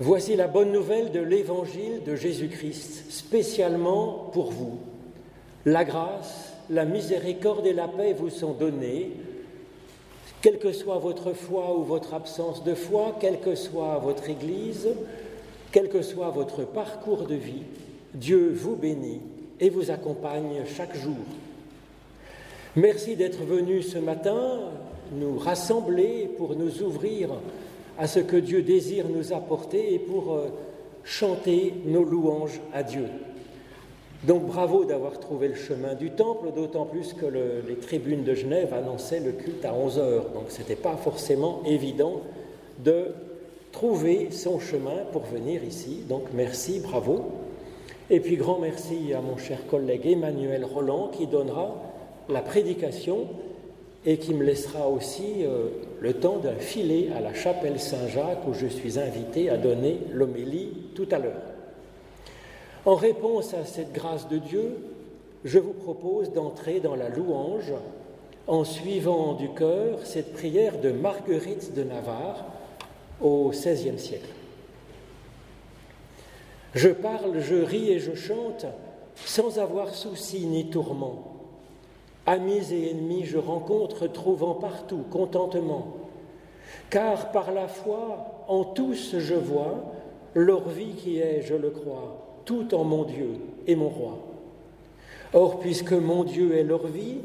Voici la bonne nouvelle de l'évangile de Jésus-Christ, spécialement pour vous. La grâce, la miséricorde et la paix vous sont données, quelle que soit votre foi ou votre absence de foi, quelle que soit votre Église, quel que soit votre parcours de vie, Dieu vous bénit et vous accompagne chaque jour. Merci d'être venu ce matin nous rassembler pour nous ouvrir à ce que Dieu désire nous apporter et pour euh, chanter nos louanges à Dieu. Donc bravo d'avoir trouvé le chemin du temple, d'autant plus que les tribunes de Genève annonçaient le culte à 11 heures. Donc ce n'était pas forcément évident de trouver son chemin pour venir ici. Donc merci, bravo. Et puis grand merci à mon cher collègue Emmanuel Roland qui donnera la prédication et qui me laissera aussi euh, le temps d'un filer à la chapelle Saint-Jacques où je suis invité à donner l'homélie tout à l'heure. En réponse à cette grâce de Dieu, je vous propose d'entrer dans la louange en suivant du cœur cette prière de Marguerite de Navarre au XVIe siècle. Je parle, je ris et je chante sans avoir souci ni tourment. Amis et ennemis, je rencontre, trouvant partout contentement. Car par la foi, en tous je vois leur vie qui est, je le crois, tout en mon Dieu et mon roi. Or, puisque mon Dieu est leur vie,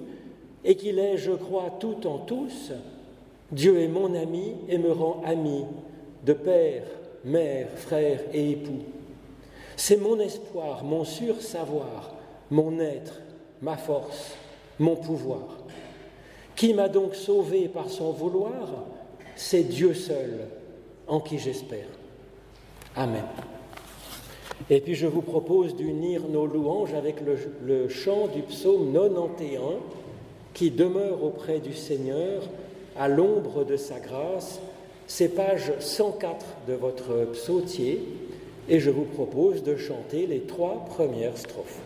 et qu'il est, je crois, tout en tous, Dieu est mon ami et me rend ami de père, mère, frère et époux. C'est mon espoir, mon sûr savoir, mon être, ma force, mon pouvoir. Qui m'a donc sauvé par son vouloir C'est Dieu seul, en qui j'espère. Amen. Et puis je vous propose d'unir nos louanges avec le, chant du psaume 91 qui demeure auprès du Seigneur à l'ombre de sa grâce. C'est page 104 de votre psautier et je vous propose de chanter les trois premières strophes.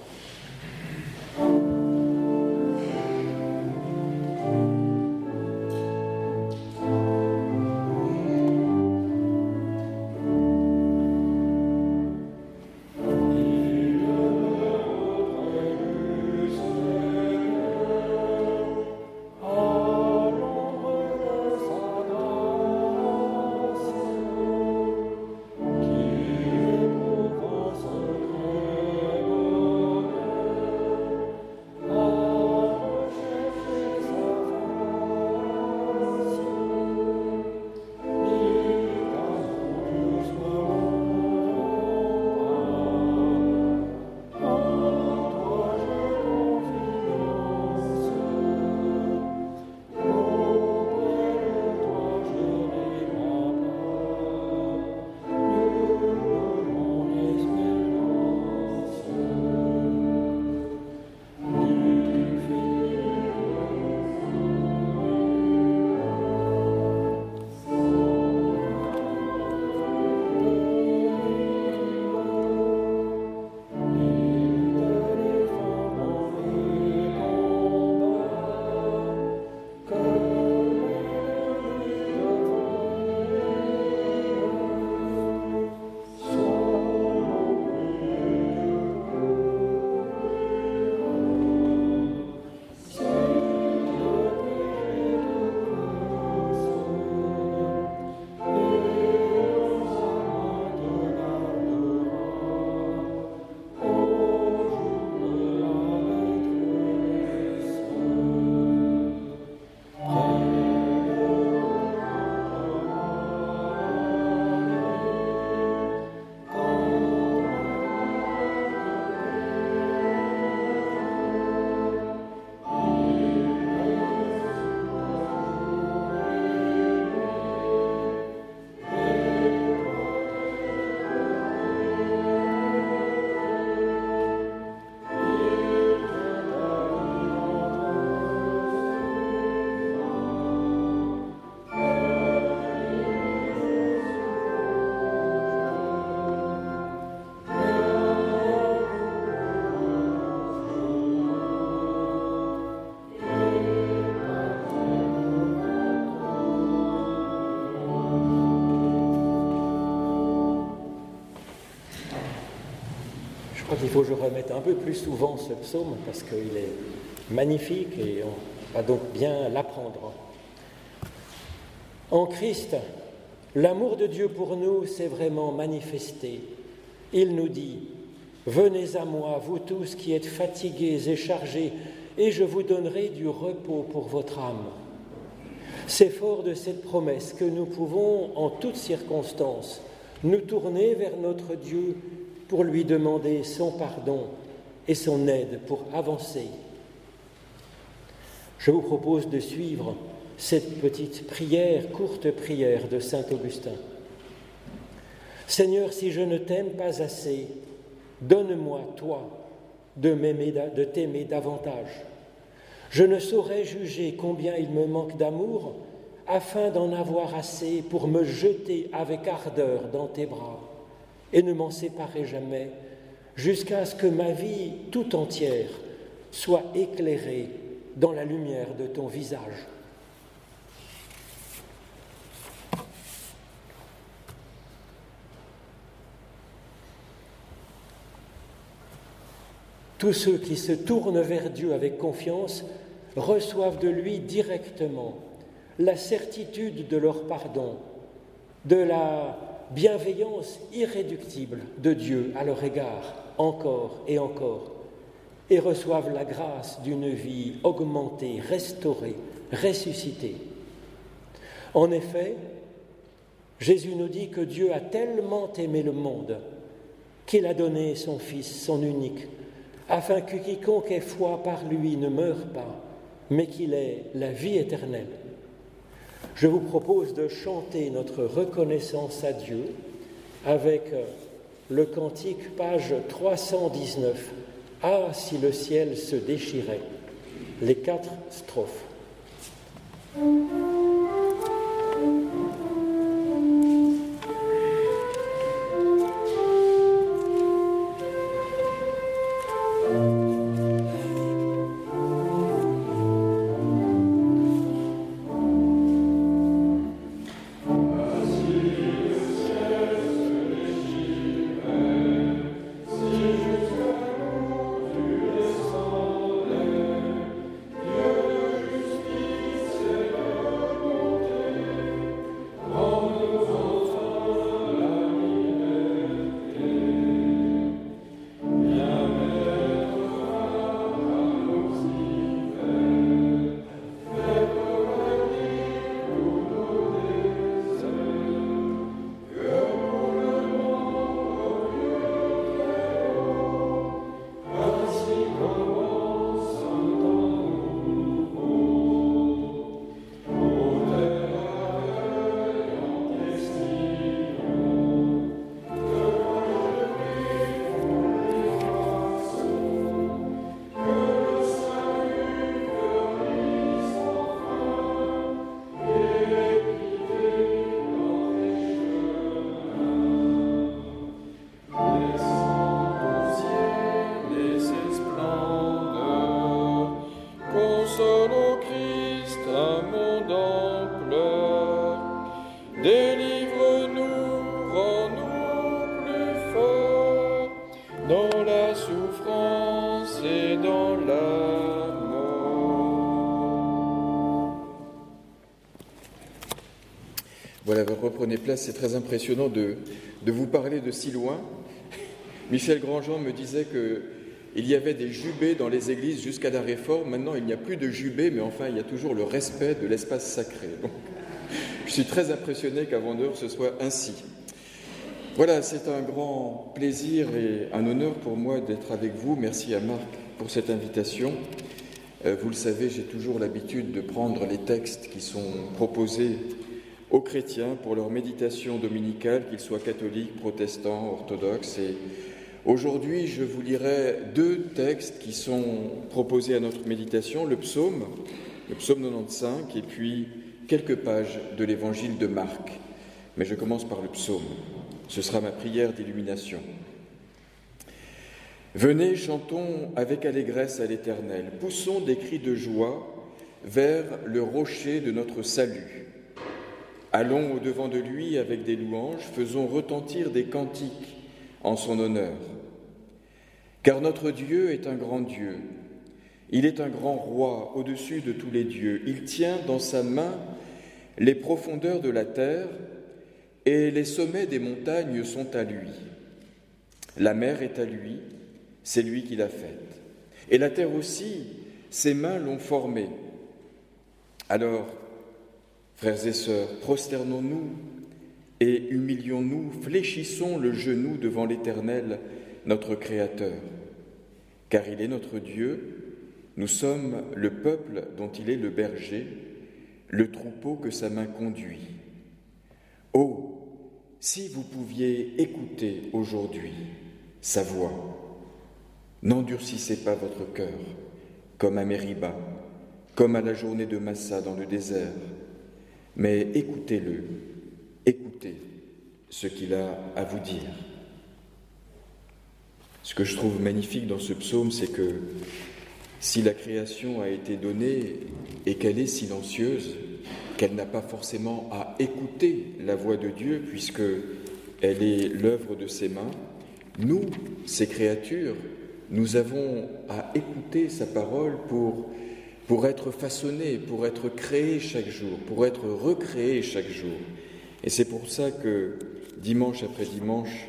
Crois qu'il faut que je remette un peu plus souvent ce psaume parce qu'il est magnifique et on va donc bien l'apprendre. En Christ, l'amour de Dieu pour nous s'est vraiment manifesté. Il nous dit, Venez à moi, vous tous qui êtes fatigués et chargés, et je vous donnerai du repos pour votre âme. C'est fort de cette promesse que nous pouvons, en toutes circonstances, nous tourner vers notre Dieu pour lui demander son pardon et son aide pour avancer. Je vous propose de suivre cette petite prière, courte prière de Saint Augustin. Seigneur, si je ne t'aime pas assez, donne-moi, toi, de t'aimer davantage. Je ne saurais juger combien il me manque d'amour afin d'en avoir assez pour me jeter avec ardeur dans tes bras et ne m'en séparer jamais jusqu'à ce que ma vie tout entière soit éclairée dans la lumière de ton visage. Tous ceux qui se tournent vers Dieu avec confiance reçoivent de lui directement la certitude de leur pardon, de la bienveillance irréductible de Dieu à leur égard, encore et encore, et reçoivent la grâce d'une vie augmentée, restaurée, ressuscitée. En effet, Jésus nous dit que Dieu a tellement aimé le monde qu'il a donné son Fils, son unique, afin que quiconque ait foi par lui ne meure pas, mais qu'il ait la vie éternelle. Je vous propose de chanter notre reconnaissance à Dieu avec euh, le cantique page 319. Ah, si le ciel se déchirait. Les quatre strophes. Place, c'est très impressionnant de, vous parler de si loin. Michel Grandjean me disait qu'il y avait des jubés dans les églises jusqu'à la Réforme. Maintenant, il n'y a plus de jubés, mais enfin, il y a toujours le respect de l'espace sacré. je suis très impressionné qu'à Vendeur ce soit ainsi. Voilà, c'est un grand plaisir et un honneur pour moi d'être avec vous. Merci à Marc pour cette invitation. Euh, vous le savez, j'ai toujours l'habitude de prendre les textes qui sont proposés aux chrétiens pour leur méditation dominicale, qu'ils soient catholiques, protestants, orthodoxes. Et aujourd'hui, je vous lirai deux textes qui sont proposés à notre méditation, le psaume, le psaume 95, et puis quelques pages de l'évangile de Marc. Mais je commence par le psaume. Ce sera ma prière d'illumination. Venez, chantons avec allégresse à l'Éternel, poussons des cris de joie vers le rocher de notre salut. Allons au-devant de lui avec des louanges, faisons retentir des cantiques en son honneur. Car notre Dieu est un grand Dieu. Il est un grand roi au-dessus de tous les dieux. Il tient dans sa main les profondeurs de la terre et les sommets des montagnes sont à lui. La mer est à lui, c'est lui qui l'a faite. Et la terre aussi, ses mains l'ont formée. Alors, frères et sœurs, prosternons-nous et humilions-nous, fléchissons le genou devant l'Éternel, notre Créateur, car il est notre Dieu, nous sommes le peuple dont il est le berger, le troupeau que sa main conduit. Oh, si vous pouviez écouter aujourd'hui sa voix, n'endurcissez pas votre cœur comme à Mériba, comme à la journée de Massa dans le désert, mais écoutez-le, écoutez ce qu'il a à vous dire. Ce que je trouve magnifique dans ce psaume, c'est que si la création a été donnée et qu'elle est silencieuse, qu'elle n'a pas forcément à écouter la voix de Dieu puisque elle est l'œuvre de ses mains, nous, ces créatures, nous avons à écouter sa parole pour, pour être façonnés, pour être créés chaque jour, pour être recréés chaque jour. Et c'est pour ça que dimanche après dimanche,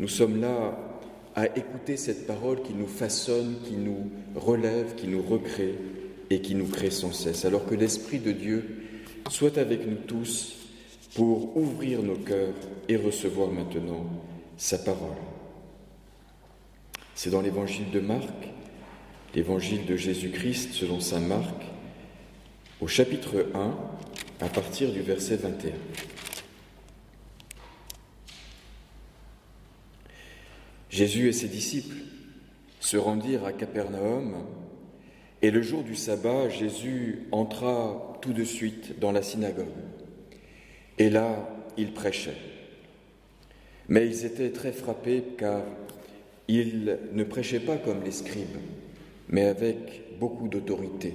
nous sommes là à écouter cette parole qui nous façonne, qui nous relève, qui nous recrée et qui nous crée sans cesse. Alors que l'Esprit de Dieu soit avec nous tous pour ouvrir nos cœurs et recevoir maintenant sa parole. C'est dans l'évangile de Marc, l'évangile de Jésus-Christ selon saint Marc, au chapitre 1, à partir du verset 21. Jésus et ses disciples se rendirent à Capernaum et le jour du sabbat, Jésus entra tout de suite dans la synagogue. Et là, il prêchait. Mais ils étaient très frappés car il ne prêchait pas comme les scribes, mais avec beaucoup d'autorité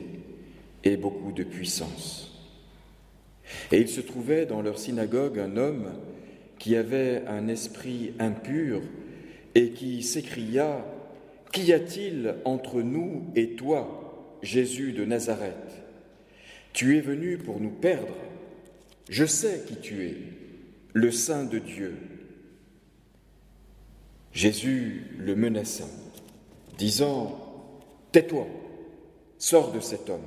et beaucoup de puissance. Et il se trouvait dans leur synagogue un homme qui avait un esprit impur et qui s'écria Qu'y a-t-il entre nous et toi, Jésus de Nazareth? Tu es venu pour nous perdre. Je sais qui tu es, le Saint de Dieu. Jésus le menaça, disant Tais-toi, sors de cet homme.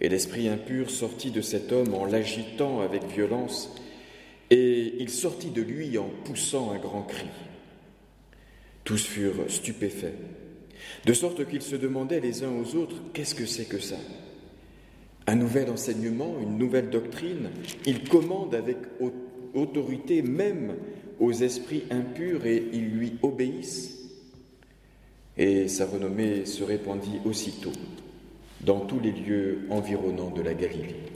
Et l'esprit impur sortit de cet homme en l'agitant avec violence, et il sortit de lui en poussant un grand cri. Tous furent stupéfaits, de sorte qu'ils se demandaient les uns aux autres, qu'est-ce que c'est que ça? Un nouvel enseignement, une nouvelle doctrine Il commande avec autorité même aux esprits impurs et ils lui obéissent Et sa renommée se répandit aussitôt dans tous les lieux environnants de la Galilée.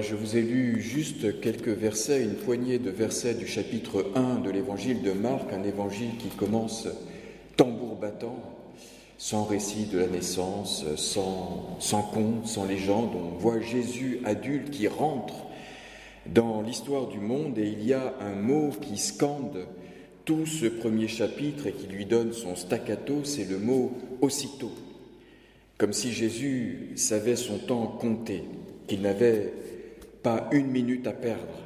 Je vous ai lu juste quelques versets, une poignée de versets du chapitre 1 de l'évangile de Marc, un évangile qui commence tambour battant, sans récit de la naissance, sans, sans conte, sans légende. On voit Jésus adulte qui rentre dans l'histoire du monde et il y a un mot qui scande tout ce premier chapitre et qui lui donne son staccato, c'est le mot aussitôt. Comme si Jésus savait son temps compté, qu'il n'avait pas une minute à perdre.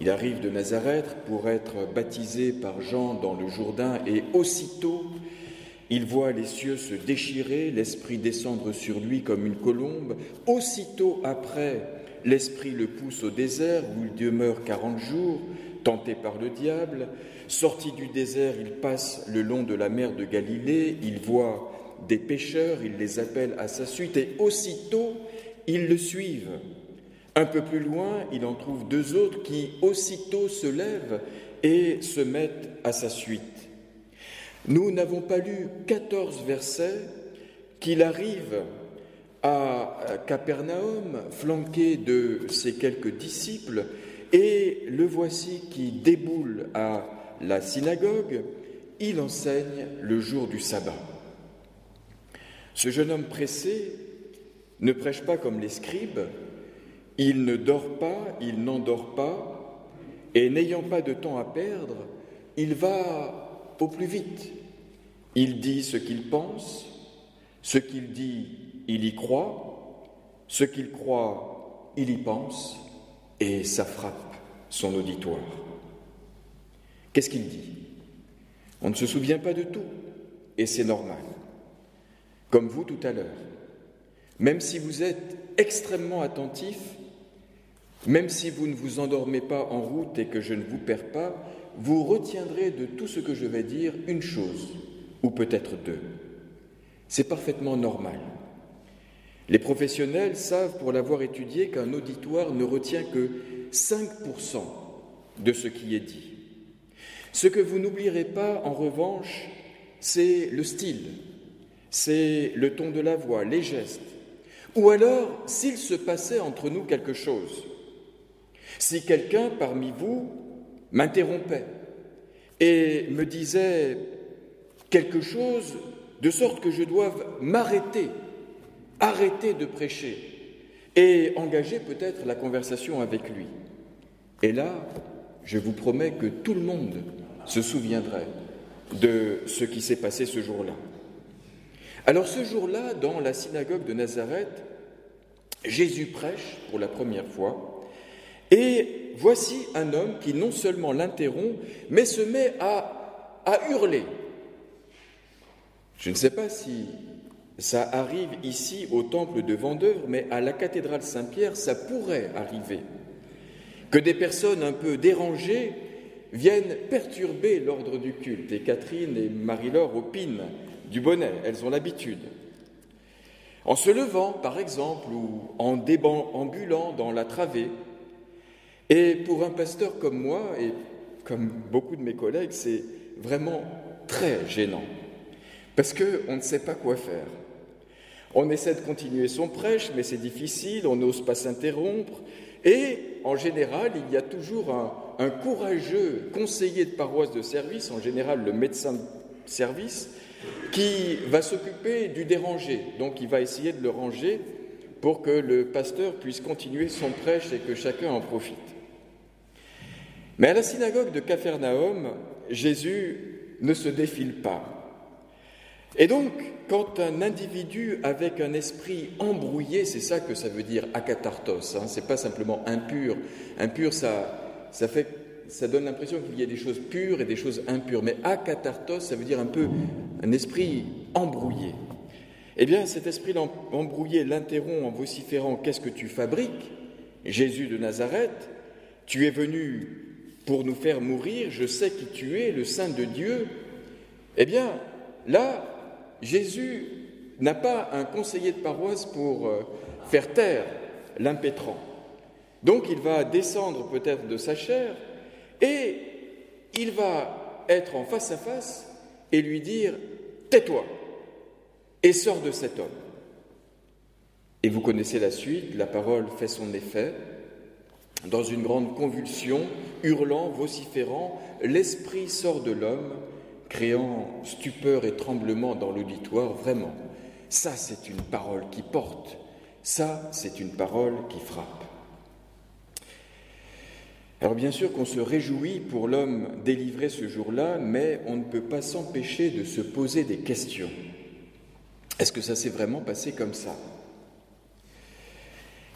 Il arrive de Nazareth pour être baptisé par Jean dans le Jourdain et aussitôt il voit les cieux se déchirer, l'Esprit descendre sur lui comme une colombe. Aussitôt après, l'Esprit le pousse au désert où il demeure quarante jours, tenté par le diable. Sorti du désert, il passe le long de la mer de Galilée, il voit des pécheurs, il les appelle à sa suite et aussitôt ils le suivent. Un peu plus loin, il en trouve deux autres qui aussitôt se lèvent et se mettent à sa suite. Nous n'avons pas lu 14 versets qu'il arrive à Capernaum, flanqué de ses quelques disciples, et le voici qui déboule à la synagogue, il enseigne le jour du sabbat. Ce jeune homme pressé ne prêche pas comme les scribes, il ne dort pas, il n'endort pas, et n'ayant pas de temps à perdre, il va au plus vite. Il dit ce qu'il pense, ce qu'il dit, il y croit, ce qu'il croit, il y pense, et ça frappe son auditoire. Qu'est-ce qu'il dit? On ne se souvient pas de tout, et c'est normal. Comme vous tout à l'heure. Même si vous êtes extrêmement attentif, même si vous ne vous endormez pas en route et que je ne vous perds pas, vous retiendrez de tout ce que je vais dire une chose, ou peut-être deux. C'est parfaitement normal. Les professionnels savent, pour l'avoir étudié, qu'un auditoire ne retient que 5% de ce qui est dit. Ce que vous n'oublierez pas, en revanche, c'est le style, c'est le ton de la voix, les gestes, ou alors s'il se passait entre nous quelque chose. Si quelqu'un parmi vous m'interrompait et me disait quelque chose de sorte que je doive m'arrêter, arrêter de prêcher et engager peut-être la conversation avec lui. Et là, je vous promets que tout le monde se souviendrait de ce qui s'est passé ce jour-là. Alors ce jour-là, dans la synagogue de Nazareth, Jésus prêche pour la première fois, et voici un homme qui non seulement l'interrompt, mais se met à, hurler. Je ne sais pas si ça arrive ici au temple de Vendeur, mais à la cathédrale Saint-Pierre, ça pourrait arriver. Que des personnes un peu dérangées viennent perturber l'ordre du culte. Et Catherine et Marie-Laure opinent du bonnet, elles ont l'habitude. En se levant, par exemple, ou en déambulant dans la travée. Et pour un pasteur comme moi, et comme beaucoup de mes collègues, c'est vraiment très gênant. Parce qu'on ne sait pas quoi faire. On essaie de continuer son prêche, mais c'est difficile, on n'ose pas s'interrompre. Et en général, il y a toujours un, un, courageux conseiller de paroisse de service, en général le médecin de service, qui va s'occuper du dérangé. Donc il va essayer de le ranger pour que le pasteur puisse continuer son prêche et que chacun en profite. Mais à la synagogue de Capharnaüm, Jésus ne se défile pas. Et donc, quand un individu avec un esprit embrouillé, c'est ça que ça veut dire akatartos, hein, c'est pas simplement impur. Impur, ça, ça fait ça donne l'impression qu'il y a des choses pures et des choses impures. Mais akatartos, ça veut dire un peu un esprit embrouillé. Eh bien, cet esprit embrouillé l'interrompt en vociférant Qu'est-ce que tu fabriques Jésus de Nazareth, tu es venu pour nous faire mourir, je sais qui tu es, le Saint de Dieu. Eh bien, là, Jésus n'a pas un conseiller de paroisse pour euh, faire taire l'impétrant. Donc il va descendre peut-être de sa chair et il va être en face à face et lui dire Tais-toi et sors de cet homme. Et vous connaissez la suite, la parole fait son effet. Dans une grande convulsion, hurlant, vociférant, l'esprit sort de l'homme, créant stupeur et tremblement dans l'auditoire. Vraiment, ça c'est une parole qui porte, ça c'est une parole qui frappe. Alors bien sûr qu'on se réjouit pour l'homme délivré ce jour-là, mais on ne peut pas s'empêcher de se poser des questions. Est-ce que ça s'est vraiment passé comme ça?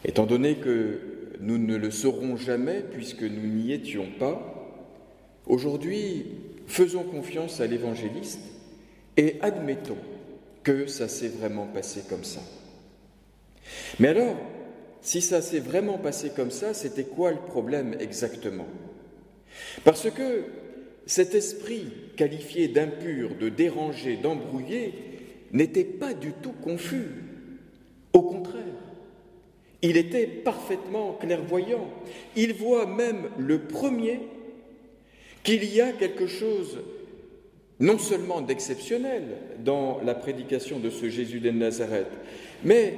Étant donné que nous ne le saurons jamais puisque nous n'y étions pas, aujourd'hui, faisons confiance à l'évangéliste et admettons que ça s'est vraiment passé comme ça. Mais alors, si ça s'est vraiment passé comme ça, c'était quoi le problème exactement? Parce que cet esprit qualifié d'impur, de dérangé, d'embrouillé, n'était pas du tout confus. Au contraire, il était parfaitement clairvoyant. Il voit même le premier qu'il y a quelque chose non seulement d'exceptionnel dans la prédication de ce Jésus de Nazareth, mais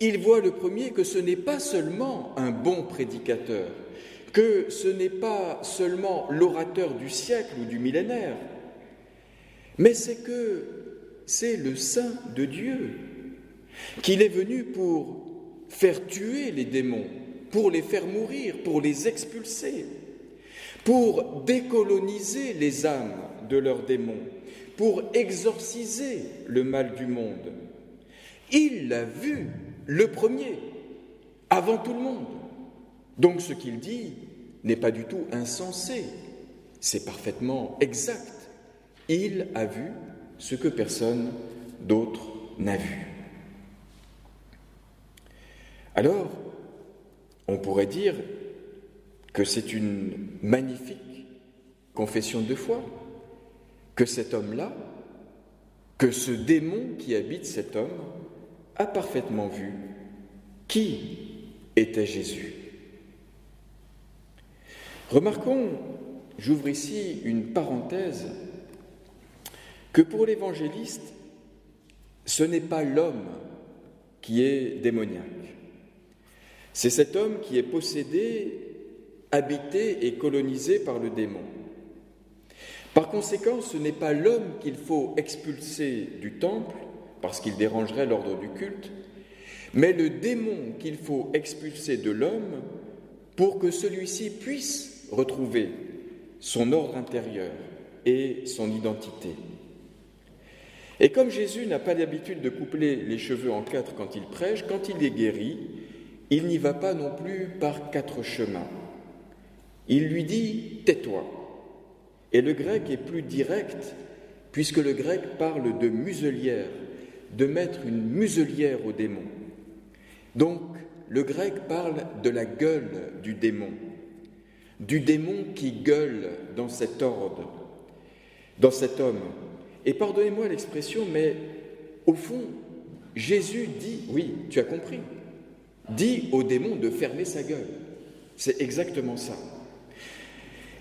il voit le premier que ce n'est pas seulement un bon prédicateur, que ce n'est pas seulement l'orateur du siècle ou du millénaire, mais c'est que c'est le Saint de Dieu, qu'il est venu pour faire tuer les démons, pour les faire mourir, pour les expulser, pour décoloniser les âmes de leurs démons, pour exorciser le mal du monde. Il l'a vu, le premier, avant tout le monde. Donc ce qu'il dit n'est pas du tout insensé, c'est parfaitement exact. Il a vu ce que personne d'autre n'a vu. Alors, on pourrait dire que c'est une magnifique confession de foi, que cet homme-là, que ce démon qui habite cet homme, a parfaitement vu qui était Jésus. Remarquons, j'ouvre ici une parenthèse, que pour l'évangéliste, ce n'est pas l'homme qui est démoniaque. C'est cet homme qui est possédé, habité et colonisé par le démon. Par conséquent, ce n'est pas l'homme qu'il faut expulser du temple, parce qu'il dérangerait l'ordre du culte, mais le démon qu'il faut expulser de l'homme pour que celui-ci puisse retrouver son ordre intérieur et son identité. Et comme Jésus n'a pas l'habitude de coupler les cheveux en quatre quand il prêche, quand il est guéri, il n'y va pas non plus par quatre chemins. Il lui dit Tais-toi. Et le grec est plus direct, puisque le grec parle de muselière, de mettre une muselière au démon. Donc, le grec parle de la gueule du démon, du démon qui gueule dans cet ordre, dans cet homme. Et pardonnez-moi l'expression, mais au fond, Jésus dit, oui, tu as compris, dit au démon de fermer sa gueule. C'est exactement ça.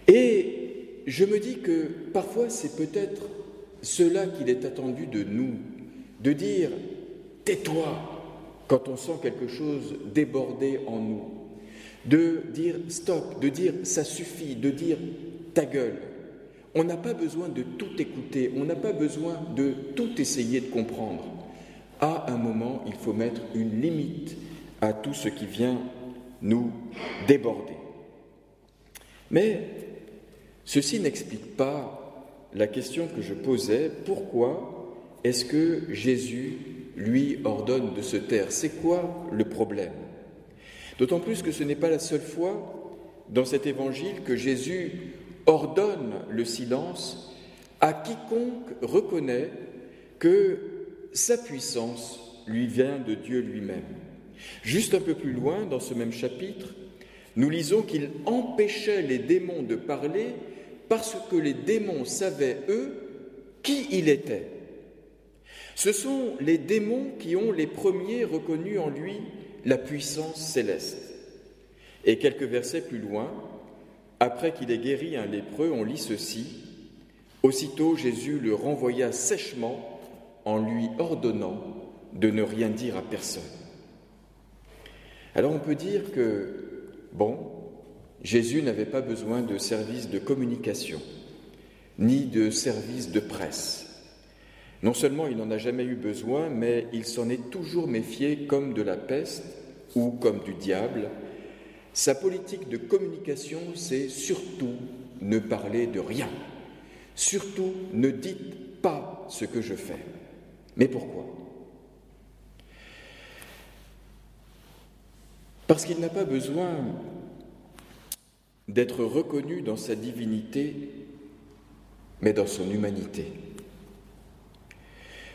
Et je me dis que parfois c'est peut-être cela qu'il est attendu de nous, de dire tais-toi quand on sent quelque chose déborder en nous, de dire stop, de dire ça suffit, de dire ta gueule. On n'a pas besoin de tout écouter, on n'a pas besoin de tout essayer de comprendre. À un moment, il faut mettre une limite à tout ce qui vient nous déborder. Mais Ceci n'explique pas la question que je posais, pourquoi est-ce que Jésus lui ordonne de se taire? C'est quoi le problème? D'autant plus que ce n'est pas la seule fois dans cet évangile que Jésus ordonne le silence à quiconque reconnaît que sa puissance lui vient de Dieu lui-même. Juste un peu plus loin, dans ce même chapitre, nous lisons qu'il empêchait les démons de parler parce que les démons savaient, eux, qui il était. Ce sont les démons qui ont les premiers reconnu en lui la puissance céleste. Et quelques versets plus loin, après qu'il ait guéri un lépreux, on lit ceci. Aussitôt Jésus le renvoya sèchement en lui ordonnant de ne rien dire à personne. Alors on peut dire que, bon, Jésus n'avait pas besoin de services de communication, ni de services de presse. Non seulement il n'en a jamais eu besoin, mais il s'en est toujours méfié comme de la peste ou comme du diable. Sa politique de communication, c'est surtout ne parler de rien. Surtout ne dites pas ce que je fais. Mais pourquoi? Parce qu'il n'a pas besoin d'être reconnu dans sa divinité, mais dans son humanité.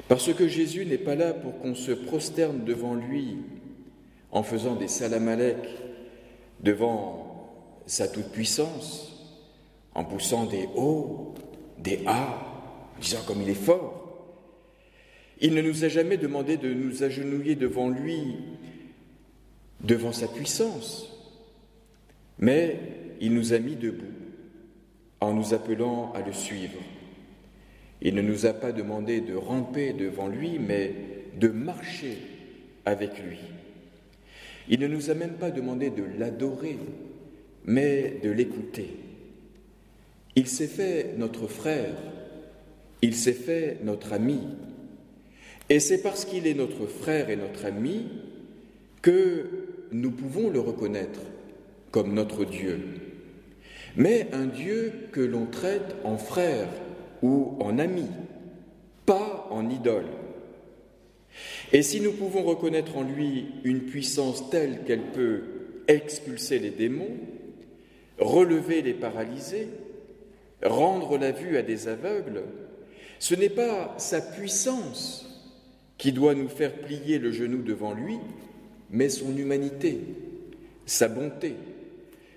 Parce que Jésus n'est pas là pour qu'on se prosterne devant lui en faisant des salamalek devant sa toute-puissance, en poussant des hauts, des A, en disant comme il est fort. Il ne nous a jamais demandé de nous agenouiller devant lui, devant sa puissance, mais il nous a mis debout en nous appelant à le suivre. Il ne nous a pas demandé de ramper devant lui, mais de marcher avec lui. Il ne nous a même pas demandé de l'adorer, mais de l'écouter. Il s'est fait notre frère, il s'est fait notre ami. Et c'est parce qu'il est notre frère et notre ami que nous pouvons le reconnaître comme notre Dieu. Mais un Dieu que l'on traite en frère ou en ami, pas en idole. Et si nous pouvons reconnaître en lui une puissance telle qu'elle peut expulser les démons, relever les paralysés, rendre la vue à des aveugles, ce n'est pas sa puissance qui doit nous faire plier le genou devant lui, mais son humanité, sa bonté,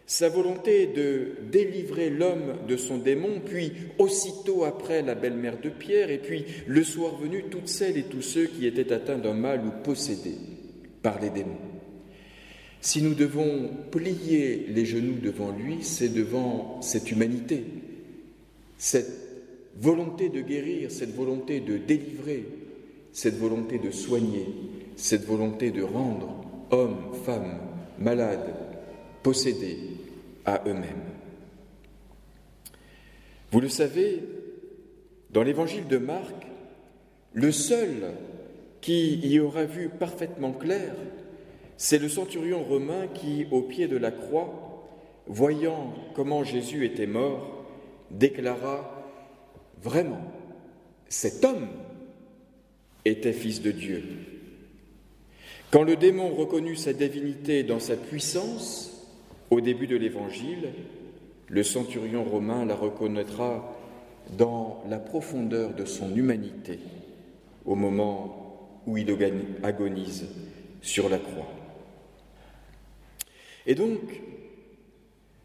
sa volonté de délivrer l'homme de son démon, puis aussitôt après la belle-mère de Pierre, et puis le soir venu toutes celles et tous ceux qui étaient atteints d'un mal ou possédés par les démons. Si nous devons plier les genoux devant lui, c'est devant cette humanité, cette volonté de guérir, cette volonté de délivrer, cette volonté de soigner, cette volonté de rendre hommes, femmes, malades, possédés à eux-mêmes. Vous le savez, dans l'évangile de Marc, le seul qui y aura vu parfaitement clair, c'est le centurion romain qui, au pied de la croix, voyant comment Jésus était mort, déclara Vraiment, cet homme était fils de Dieu. Quand le démon reconnut sa divinité dans sa puissance, au début de l'Évangile, le centurion romain la reconnaîtra dans la profondeur de son humanité au moment où il agonise sur la croix. Et donc,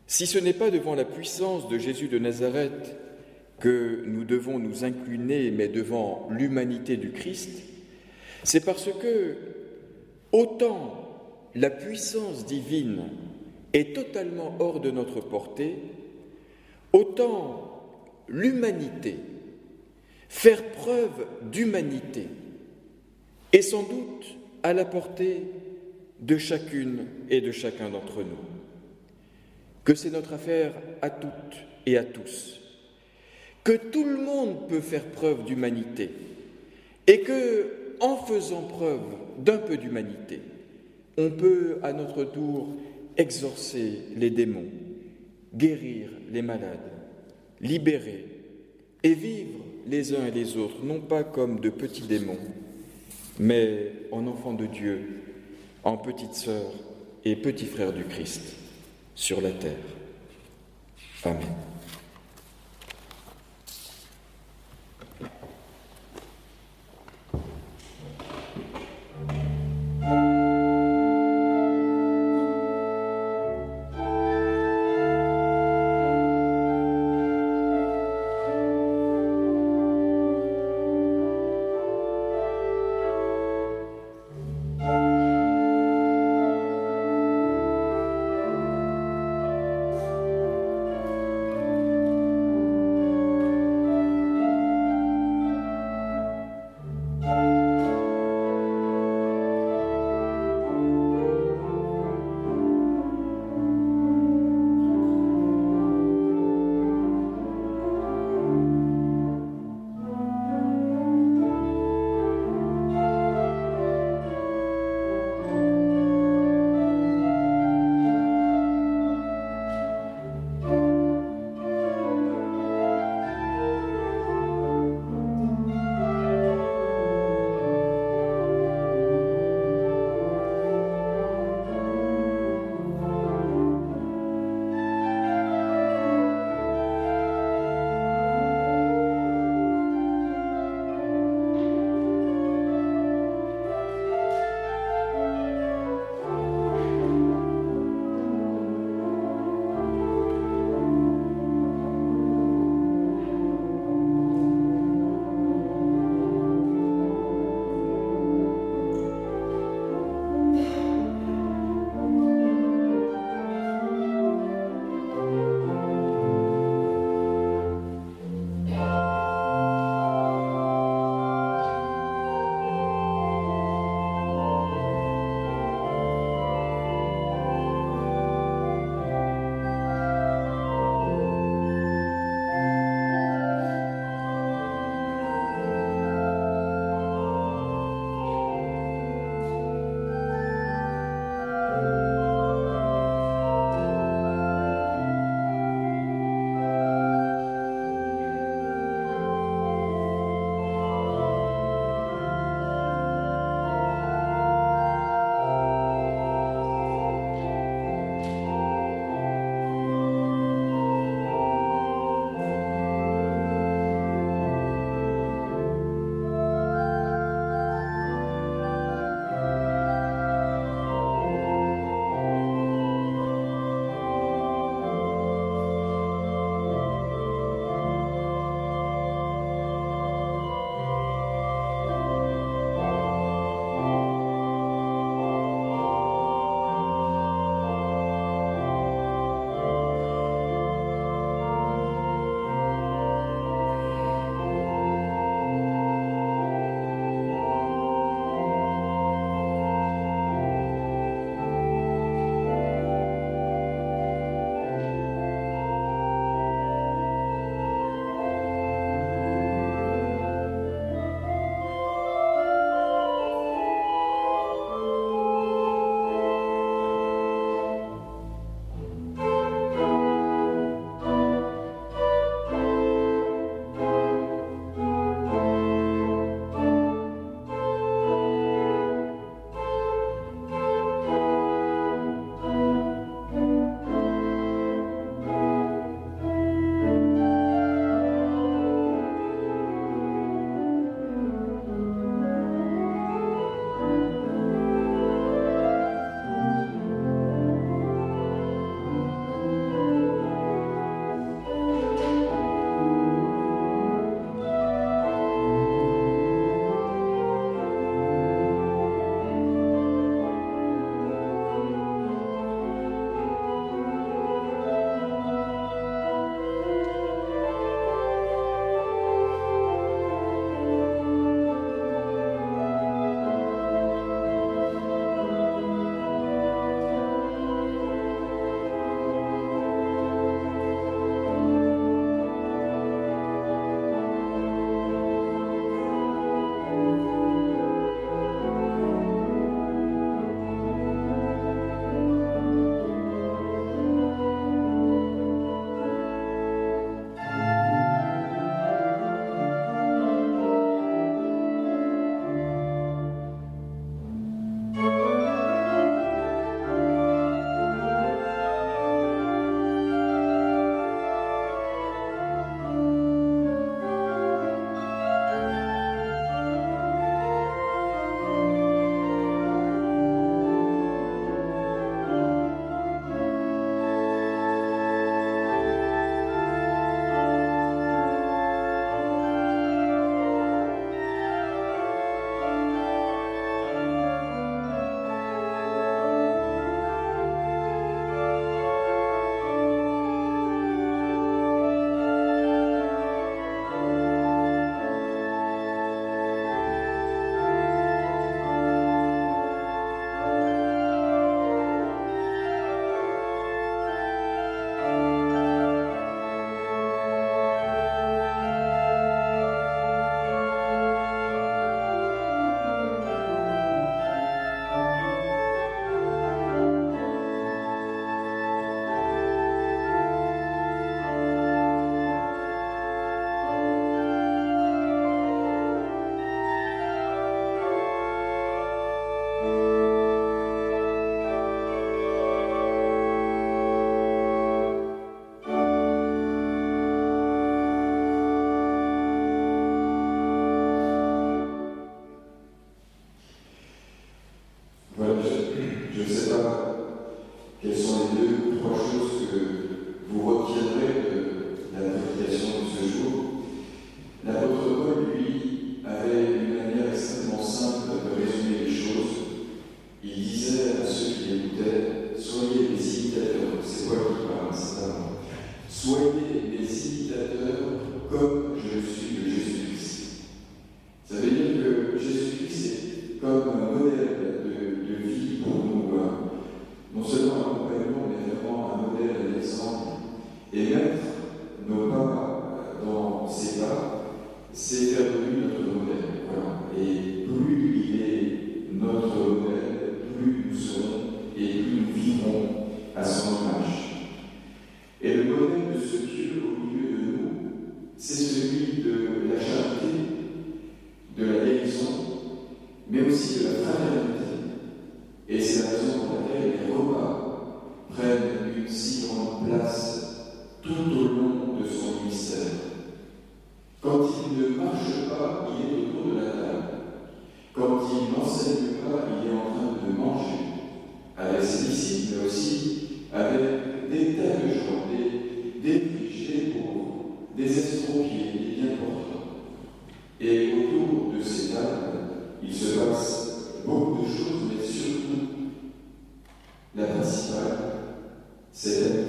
si ce n'est pas devant la puissance de Jésus de Nazareth que nous devons nous incliner, mais devant l'humanité du Christ, c'est parce que autant la puissance divine est totalement hors de notre portée, autant l'humanité, faire preuve d'humanité, est sans doute à la portée de chacune et de chacun d'entre nous. Que c'est notre affaire à toutes et à tous. Que tout le monde peut faire preuve d'humanité et que, en faisant preuve d'un peu d'humanité, on peut à notre tour exorcer les démons, guérir les malades, libérer et vivre les uns et les autres, non pas comme de petits démons, mais en enfants de Dieu, en petites sœurs et petits frères du Christ sur la terre. Amen.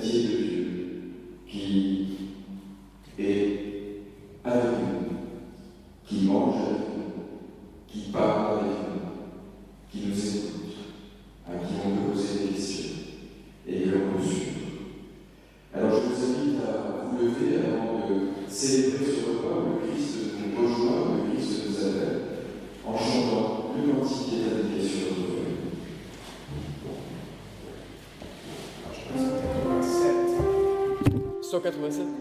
de Dieu qui 187 Et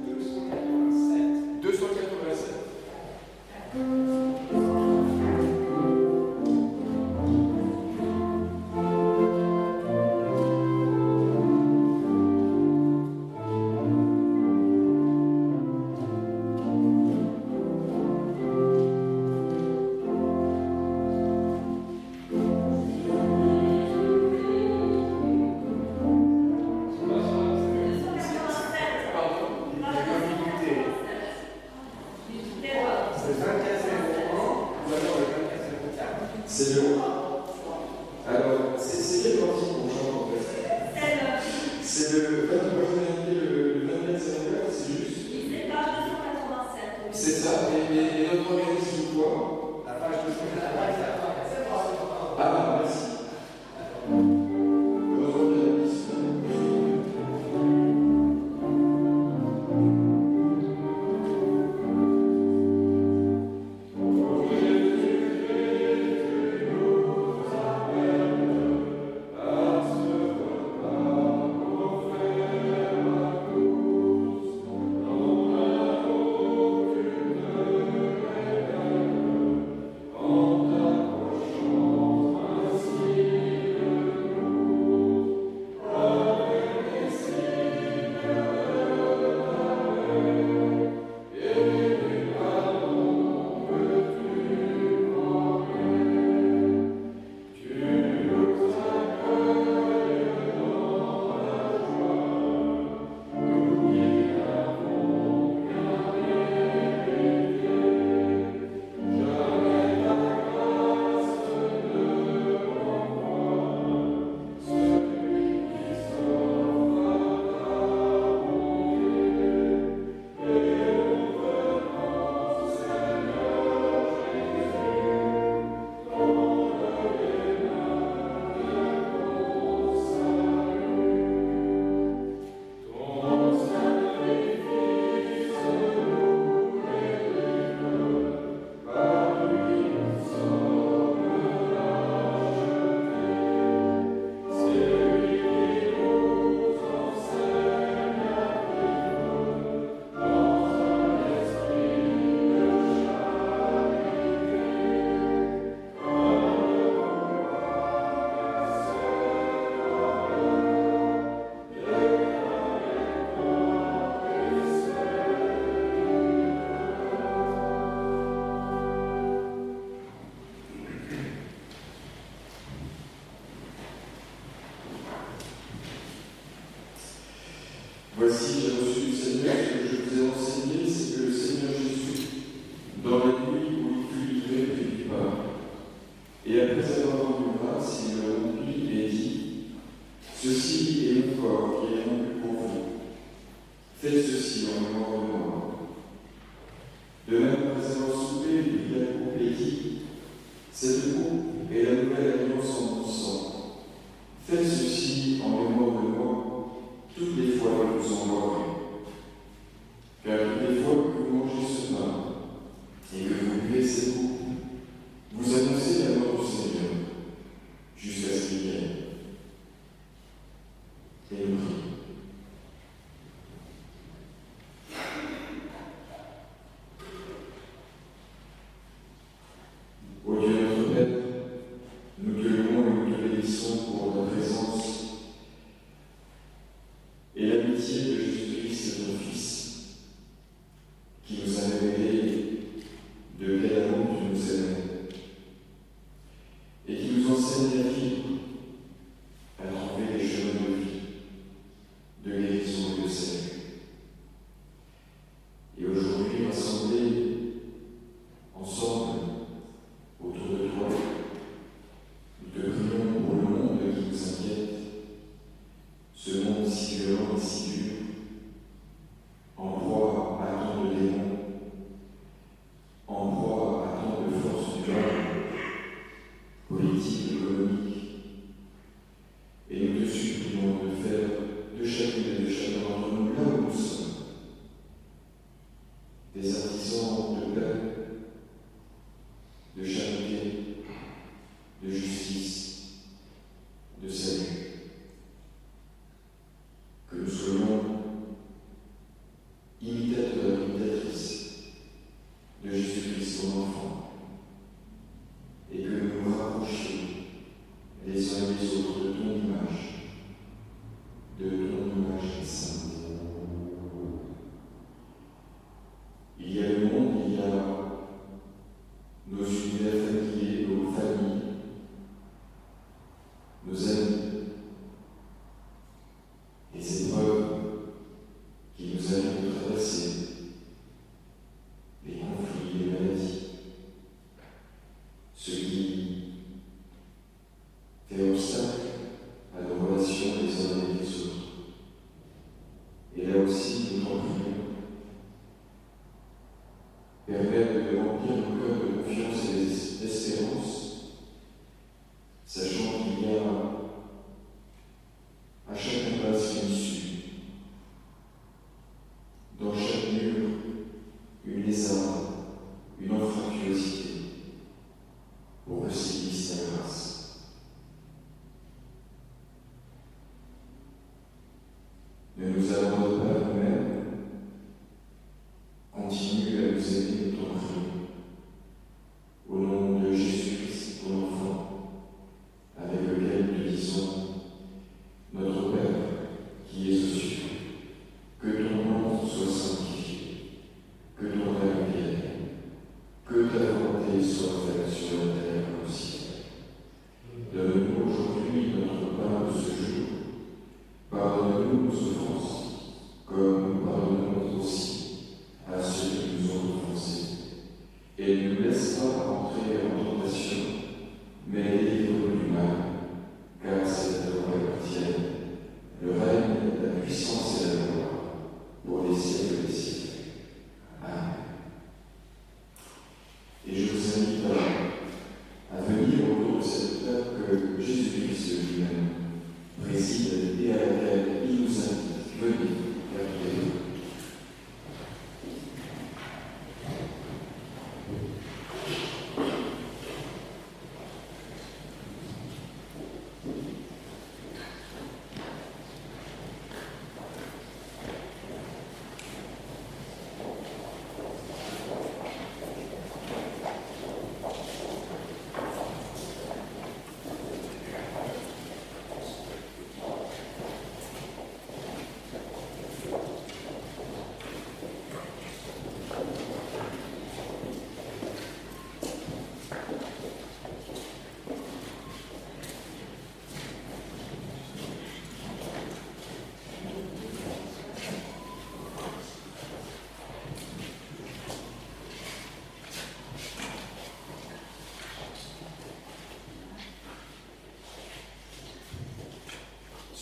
ce monde si violent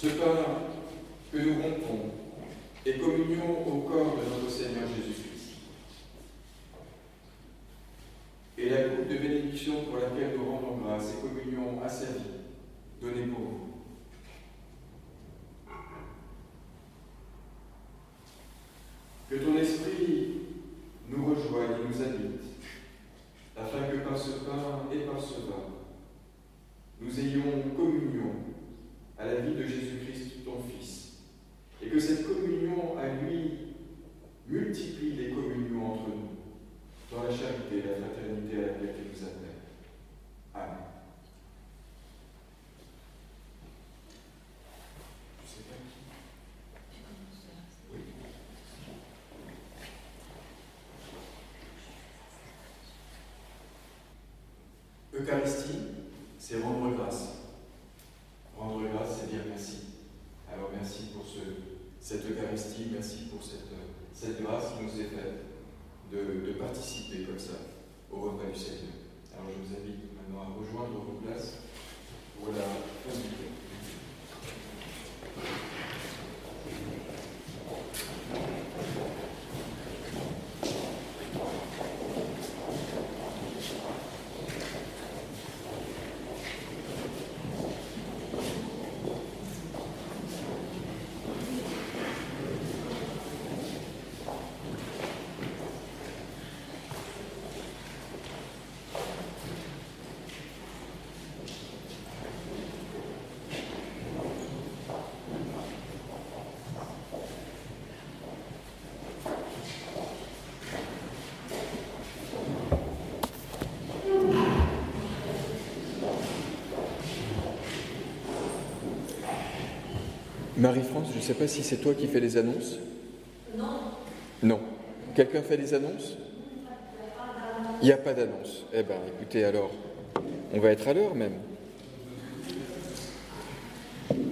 Ce pain que nous rompons est communion au corps de notre Seigneur Jésus-Christ. Et la coupe de bénédiction pour laquelle nous rendons grâce est communion à sa vie, donnée pour vous. Que ton esprit nous rejoigne et nous habite, afin que par ce pain et par ce vin, nous ayons communion à la vie de Jésus-Christ, ton Fils, et que cette communion à lui multiplie les communions entre nous, dans la charité et la fraternité à laquelle il nous appelle. Amen. Eucharistie, c'est rendre grâce. Rendre grâce, c'est dire merci. Alors merci pour ce, cette Eucharistie, merci pour cette, grâce qui nous est faite de, participer comme ça au repas du Seigneur. Alors je vous invite maintenant à rejoindre vos places pour Marie-France, je ne sais pas si c'est toi qui fais les annonces. Non. Non. Quelqu'un fait les annonces? Il n'y a pas d'annonce. Eh bien, écoutez, alors, on va être à l'heure même.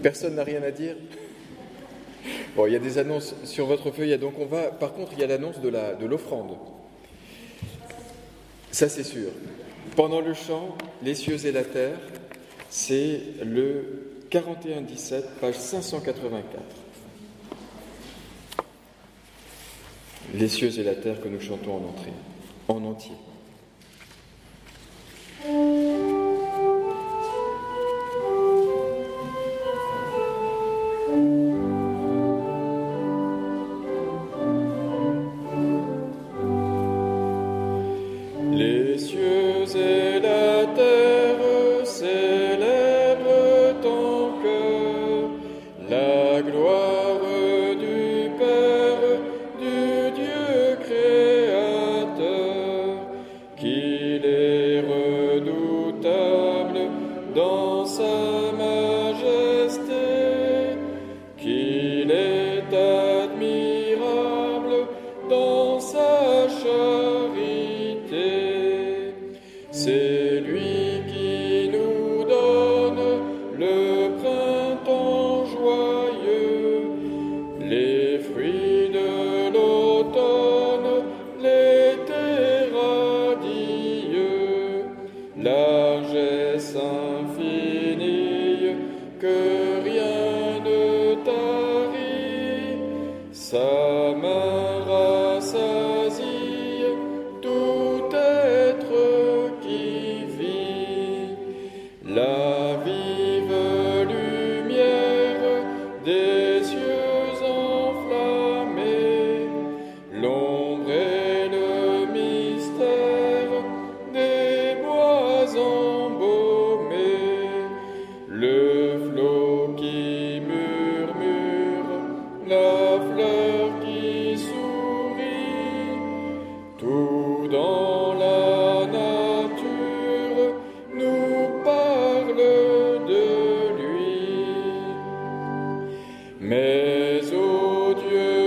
Personne n'a rien à dire? Bon, il y a des annonces sur votre feuille, donc on va. Par contre, il y a l'annonce de, la, de l'offrande. Ça, c'est sûr. Pendant le chant, Les cieux et la terre, c'est le 41-17, page 584. Les cieux et la terre que nous chantons en entrée, en entier. Ton peuple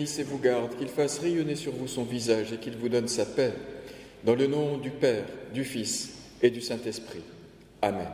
et vous garde, qu'il fasse rayonner sur vous son visage et qu'il vous donne sa paix. Dans le nom du Père, du Fils et du Saint-Esprit. Amen.